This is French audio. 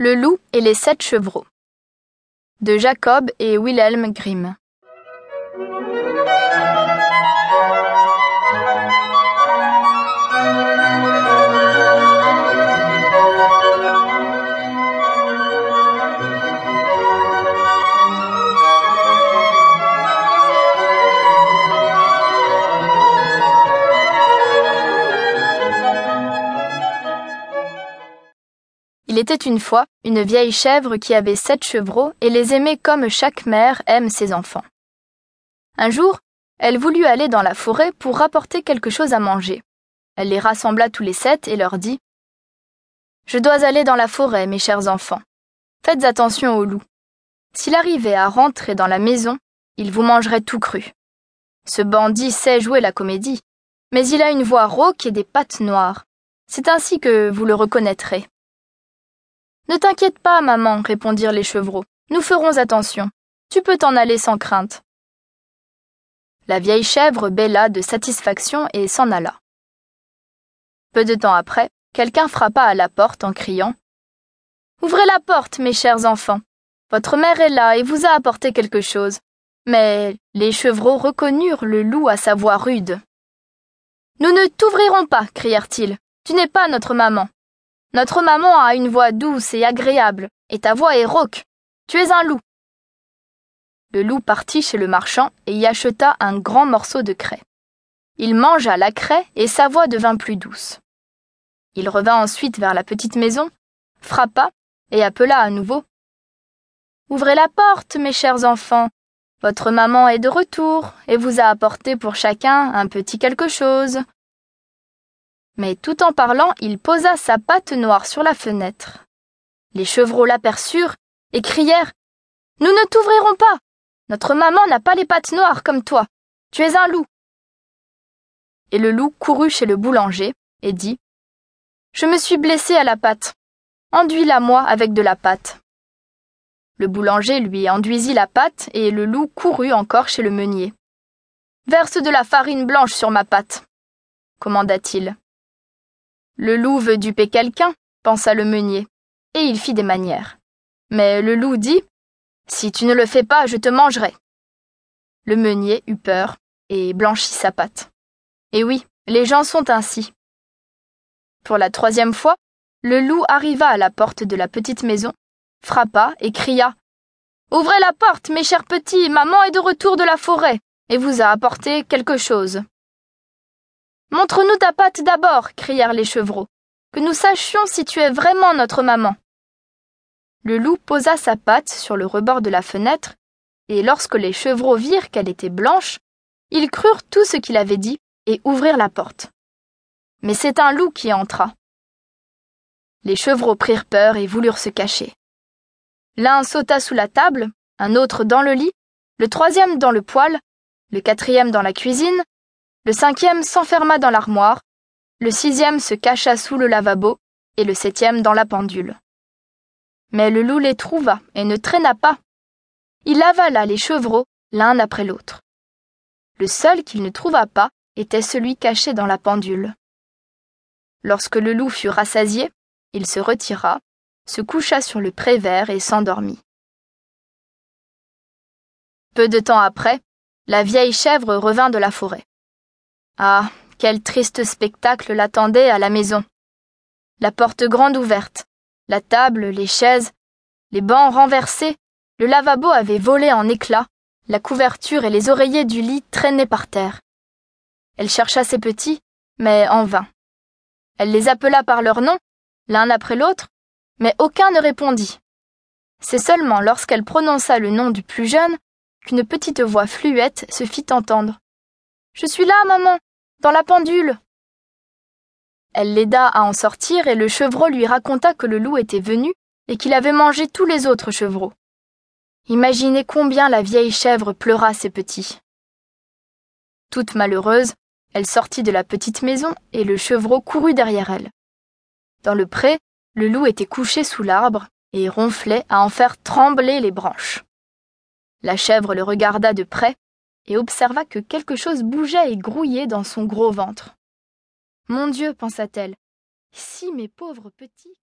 Le loup et les sept chevreaux de Jacob et Wilhelm Grimm. Il était une fois une vieille chèvre qui avait sept chevreaux et les aimait comme chaque mère aime ses enfants. Un jour, elle voulut aller dans la forêt pour rapporter quelque chose à manger. Elle les rassembla tous les sept et leur dit Je dois aller dans la forêt, mes chers enfants. Faites attention au loup. S'il arrivait à rentrer dans la maison, il vous mangerait tout cru. Ce bandit sait jouer la comédie, mais il a une voix rauque et des pattes noires. C'est ainsi que vous le reconnaîtrez. Ne t'inquiète pas, maman, répondirent les chevreaux. Nous ferons attention. Tu peux t'en aller sans crainte. La vieille chèvre bêla de satisfaction et s'en alla. Peu de temps après, quelqu'un frappa à la porte en criant Ouvrez la porte, mes chers enfants. Votre mère est là et vous a apporté quelque chose. Mais les chevreaux reconnurent le loup à sa voix rude. Nous ne t'ouvrirons pas, crièrent-ils. Tu n'es pas notre maman. Notre maman a une voix douce et agréable, et ta voix est rauque. Tu es un loup. Le loup partit chez le marchand et y acheta un grand morceau de craie. Il mangea la craie et sa voix devint plus douce. Il revint ensuite vers la petite maison, frappa et appela à nouveau. Ouvrez la porte, mes chers enfants. Votre maman est de retour et vous a apporté pour chacun un petit quelque chose mais tout en parlant, il posa sa patte noire sur la fenêtre. Les chevreaux l'aperçurent et crièrent Nous ne t'ouvrirons pas. Notre maman n'a pas les pattes noires comme toi. Tu es un loup. Et le loup courut chez le boulanger et dit Je me suis blessé à la patte. Enduis-la moi avec de la pâte. Le boulanger lui enduisit la pâte et le loup courut encore chez le meunier. Verse de la farine blanche sur ma pâte, commanda-t-il. Le loup veut duper quelqu'un, pensa le meunier, et il fit des manières. Mais le loup dit Si tu ne le fais pas, je te mangerai. Le meunier eut peur et blanchit sa patte. Et oui, les gens sont ainsi. Pour la troisième fois, le loup arriva à la porte de la petite maison, frappa et cria Ouvrez la porte, mes chers petits, maman est de retour de la forêt et vous a apporté quelque chose. Montre-nous ta patte d'abord, crièrent les chevreaux, que nous sachions si tu es vraiment notre maman. Le loup posa sa patte sur le rebord de la fenêtre, et lorsque les chevreaux virent qu'elle était blanche, ils crurent tout ce qu'il avait dit et ouvrirent la porte. Mais c'est un loup qui entra. Les chevreaux prirent peur et voulurent se cacher. L'un sauta sous la table, un autre dans le lit, le troisième dans le poêle, le quatrième dans la cuisine, le cinquième s'enferma dans l'armoire, le sixième se cacha sous le lavabo, et le septième dans la pendule. Mais le loup les trouva et ne traîna pas. Il avala les chevreaux l'un après l'autre. Le seul qu'il ne trouva pas était celui caché dans la pendule. Lorsque le loup fut rassasié, il se retira, se coucha sur le prévert et s'endormit. Peu de temps après, la vieille chèvre revint de la forêt. Ah, quel triste spectacle l'attendait à la maison. La porte grande ouverte, la table, les chaises, les bancs renversés, le lavabo avait volé en éclats, la couverture et les oreillers du lit traînaient par terre. Elle chercha ses petits, mais en vain. Elle les appela par leur nom, l'un après l'autre, mais aucun ne répondit. C'est seulement lorsqu'elle prononça le nom du plus jeune qu'une petite voix fluette se fit entendre. Je suis là, maman dans la pendule. Elle l'aida à en sortir et le chevreau lui raconta que le loup était venu et qu'il avait mangé tous les autres chevreaux. Imaginez combien la vieille chèvre pleura ses petits. Toute malheureuse, elle sortit de la petite maison et le chevreau courut derrière elle. Dans le pré, le loup était couché sous l'arbre et ronflait à en faire trembler les branches. La chèvre le regarda de près et observa que quelque chose bougeait et grouillait dans son gros ventre. Mon Dieu, pensa-t-elle, si mes pauvres petits